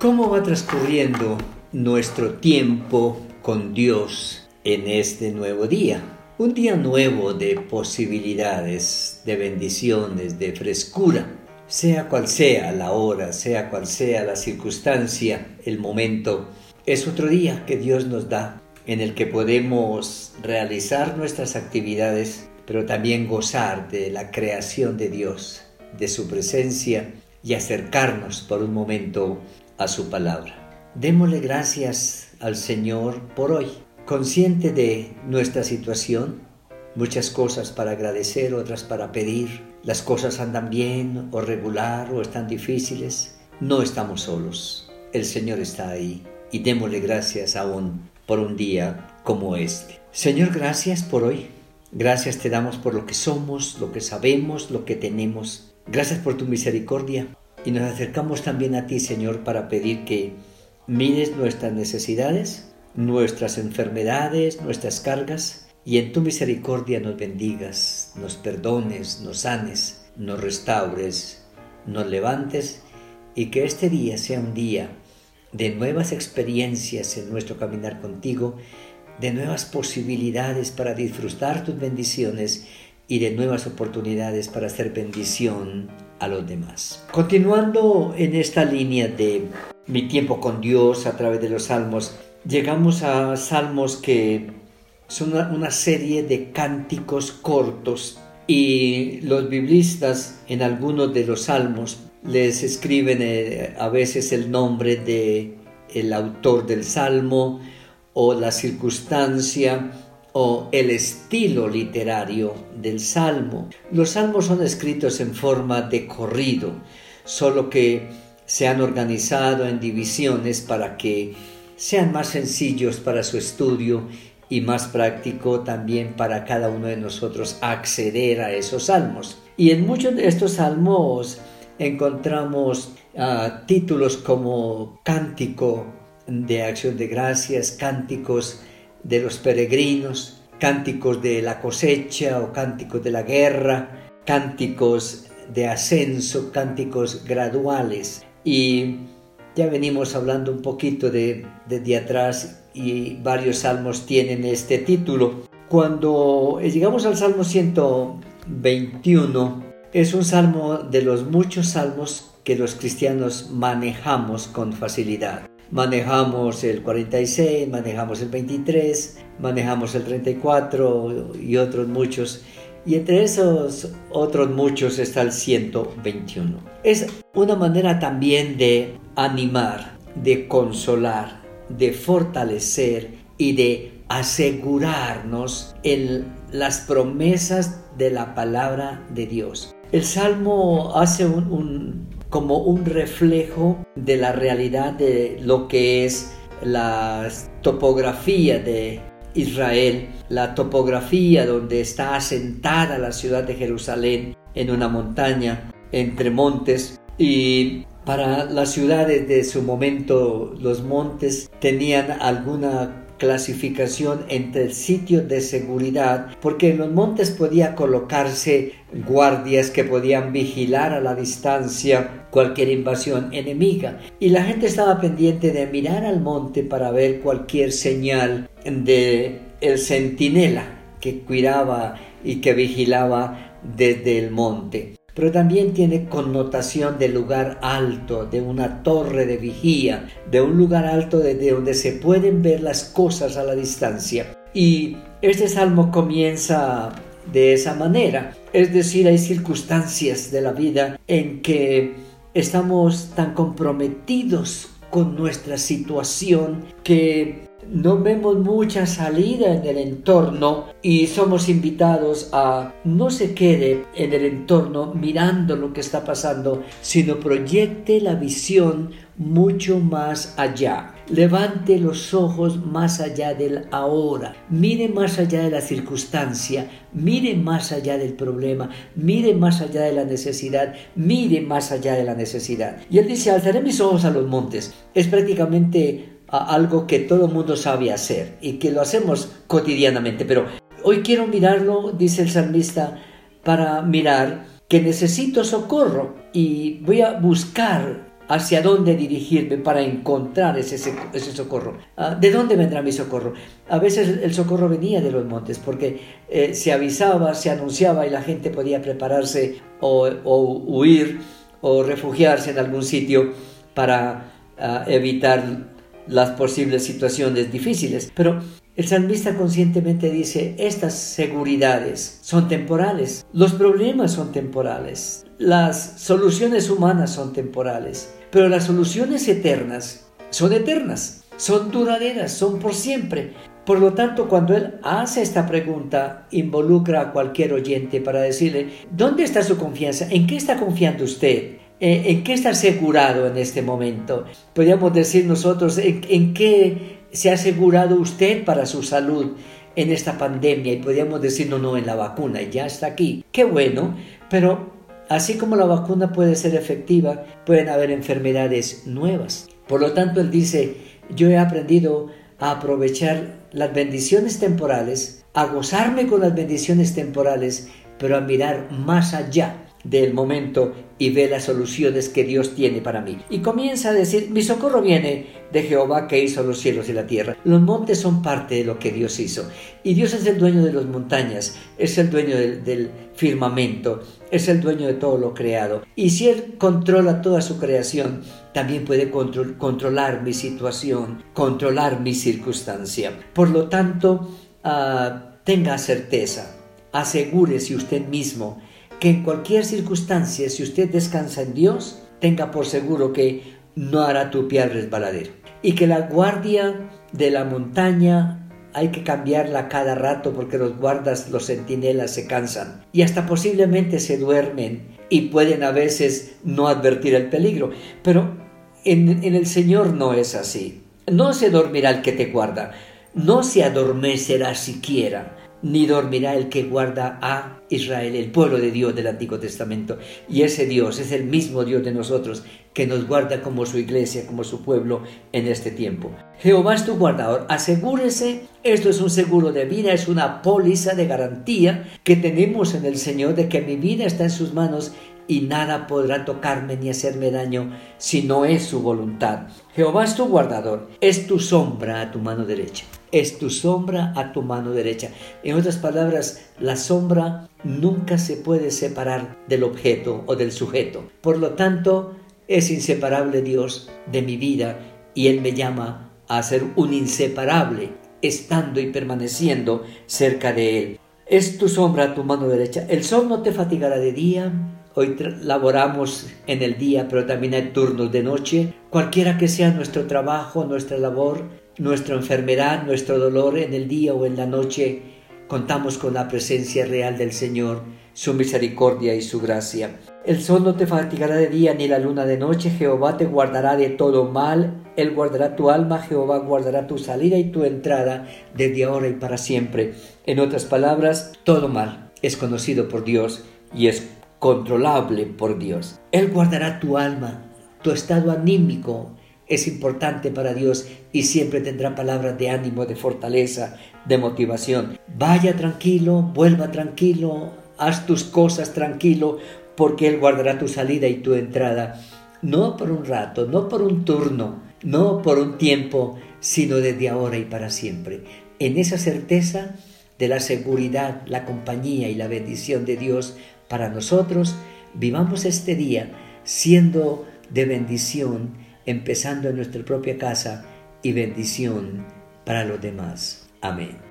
¿Cómo va transcurriendo nuestro tiempo con Dios en este nuevo día? Un día nuevo de posibilidades, de bendiciones, de frescura. Sea cual sea la hora, sea cual sea la circunstancia, el momento, es otro día que Dios nos da en el que podemos realizar nuestras actividades, pero también gozar de la creación de Dios, de su presencia y acercarnos por un momento a su palabra. Démosle gracias al Señor por hoy, consciente de nuestra situación, muchas cosas para agradecer, otras para pedir. Las cosas andan bien o regular o están difíciles. No estamos solos. El Señor está ahí y démosle gracias aún por un día como este. Señor, gracias por hoy. Gracias te damos por lo que somos, lo que sabemos, lo que tenemos. Gracias por tu misericordia. Y nos acercamos también a ti, Señor, para pedir que mires nuestras necesidades, nuestras enfermedades, nuestras cargas, y en tu misericordia nos bendigas, nos perdones, nos sanes, nos restaures, nos levantes, y que este día sea un día de nuevas experiencias en nuestro caminar contigo, de nuevas posibilidades para disfrutar tus bendiciones y de nuevas oportunidades para hacer bendición a los demás. Continuando en esta línea de mi tiempo con Dios a través de los salmos, llegamos a salmos que son una, serie de cánticos cortos y los biblistas en algunos de los salmos les escriben eh, a veces el nombre de el autor del salmo o la circunstancia o el estilo literario del salmo. Los salmos son escritos en forma de corrido, solo que se han organizado en divisiones para que sean más sencillos para su estudio y más práctico también para cada uno de nosotros acceder a esos salmos. Y en muchos de estos salmos encontramos ah, títulos como cántico de acción de gracias, cánticos de los peregrinos, cánticos de la cosecha o cánticos de la guerra, cánticos de ascenso, cánticos graduales. Y ya venimos hablando un poquito de desde atrás y varios salmos tienen este título. Cuando llegamos al Salmo 121, es un salmo de los muchos salmos que los cristianos manejamos con facilidad manejamos el 46, manejamos el 23, manejamos el 34 y otros muchos. Y entre esos otros muchos está el 121. Es una manera también de animar, de consolar, de fortalecer y de asegurarnos en las promesas de la palabra de Dios. El Salmo hace un, como un reflejo de la realidad de lo que es la topografía de Israel, la topografía donde está asentada la ciudad de Jerusalén en una montaña entre montes. Y para las ciudades de su momento los montes tenían alguna clasificación entre el sitio de seguridad, porque en los montes podía colocarse guardias que podían vigilar a la distancia cualquier invasión enemiga. Y la gente estaba pendiente de mirar al monte para ver cualquier señal de el centinela que cuidaba y que vigilaba desde el monte pero también tiene connotación de lugar alto, de una torre de vigía, de un lugar alto desde donde se pueden ver las cosas a la distancia. Y este salmo comienza de esa manera, es decir, hay circunstancias de la vida en que estamos tan comprometidos con nuestra situación que no vemos mucha salida en el entorno y somos invitados a no se quede en el entorno mirando lo que está pasando, sino proyecte la visión mucho más allá. Levante los ojos más allá del ahora, mire más allá de la circunstancia, mire más allá del problema, mire más allá de la necesidad, mire más allá de la necesidad. Y él dice, alzaré mis ojos a los montes. Es prácticamente algo que todo el mundo sabe hacer y que lo hacemos cotidianamente. Pero hoy quiero mirarlo, dice el salmista, para mirar que necesito socorro y voy a buscar hacia dónde dirigirme para encontrar ese, ese socorro. Ah, ¿De dónde vendrá mi socorro? A veces el socorro venía de los montes porque eh, se avisaba, se anunciaba y la gente podía prepararse o, huir o refugiarse en algún sitio para ah, evitar las posibles situaciones difíciles. Pero el salmista conscientemente dice, estas seguridades son temporales, los problemas son temporales, las soluciones humanas son temporales, pero las soluciones eternas son eternas, son duraderas, son por siempre. Por lo tanto, cuando él hace esta pregunta, involucra a cualquier oyente para decirle, ¿dónde está su confianza? ¿En qué está confiando usted? ¿En qué está asegurado en este momento? Podríamos decir nosotros, ¿en, qué se ha asegurado usted para su salud en esta pandemia? Y podríamos decir, no, no, en la vacuna, ya está aquí. Qué bueno, pero así como la vacuna puede ser efectiva, pueden haber enfermedades nuevas. Por lo tanto, él dice, yo he aprendido a aprovechar las bendiciones temporales, a gozarme con las bendiciones temporales, pero a mirar más allá del momento y ve las soluciones que Dios tiene para mí. Y comienza a decir, mi socorro viene de Jehová que hizo los cielos y la tierra. Los montes son parte de lo que Dios hizo. Y Dios es el dueño de las montañas, es el dueño del, firmamento, es el dueño de todo lo creado. Y si Él controla toda su creación, también puede controlar mi situación, controlar mi circunstancia. Por lo tanto, ah, tenga certeza, asegúrese usted mismo que en cualquier circunstancia, si usted descansa en Dios, tenga por seguro que no hará tu pie resbaladero. Y que la guardia de la montaña hay que cambiarla cada rato porque los guardas, los centinelas se cansan y hasta posiblemente se duermen y pueden a veces no advertir el peligro. Pero en el Señor no es así. No se dormirá el que te guarda, no se adormecerá siquiera ni dormirá el que guarda a Israel, el pueblo de Dios del Antiguo Testamento. Y ese Dios es el mismo Dios de nosotros, que nos guarda como su iglesia, como su pueblo en este tiempo. Jehová es tu guardador. Asegúrese, esto es un seguro de vida, es una póliza de garantía que tenemos en el Señor de que mi vida está en sus manos y nada podrá tocarme ni hacerme daño si no es su voluntad. Jehová es tu guardador, es tu sombra a tu mano derecha es tu sombra a tu mano derecha. En otras palabras, la sombra nunca se puede separar del objeto o del sujeto. Por lo tanto, es inseparable Dios de mi vida y Él me llama a ser un inseparable, estando y permaneciendo cerca de Él. Es tu sombra a tu mano derecha. El sol no te fatigará de día. Hoy laboramos en el día, pero también hay turnos de noche. Cualquiera que sea nuestro trabajo, nuestra labor, nuestra enfermedad, nuestro dolor en el día o en la noche, contamos con la presencia real del Señor, su misericordia y su gracia. El sol no te fatigará de día ni la luna de noche, Jehová te guardará de todo mal, Él guardará tu alma, Jehová guardará tu salida y tu entrada desde ahora y para siempre. En otras palabras, todo mal es conocido por Dios y es controlable por Dios. Él guardará tu alma, tu estado anímico, es importante para Dios y siempre tendrá palabras de ánimo, de fortaleza, de motivación. Vaya tranquilo, vuelva tranquilo, haz tus cosas tranquilo, porque Él guardará tu salida y tu entrada, no por un rato, no por un turno, no por un tiempo, sino desde ahora y para siempre. En esa certeza de la seguridad, la compañía y la bendición de Dios para nosotros, vivamos este día siendo de bendición empezando en nuestra propia casa y bendición para los demás. Amén.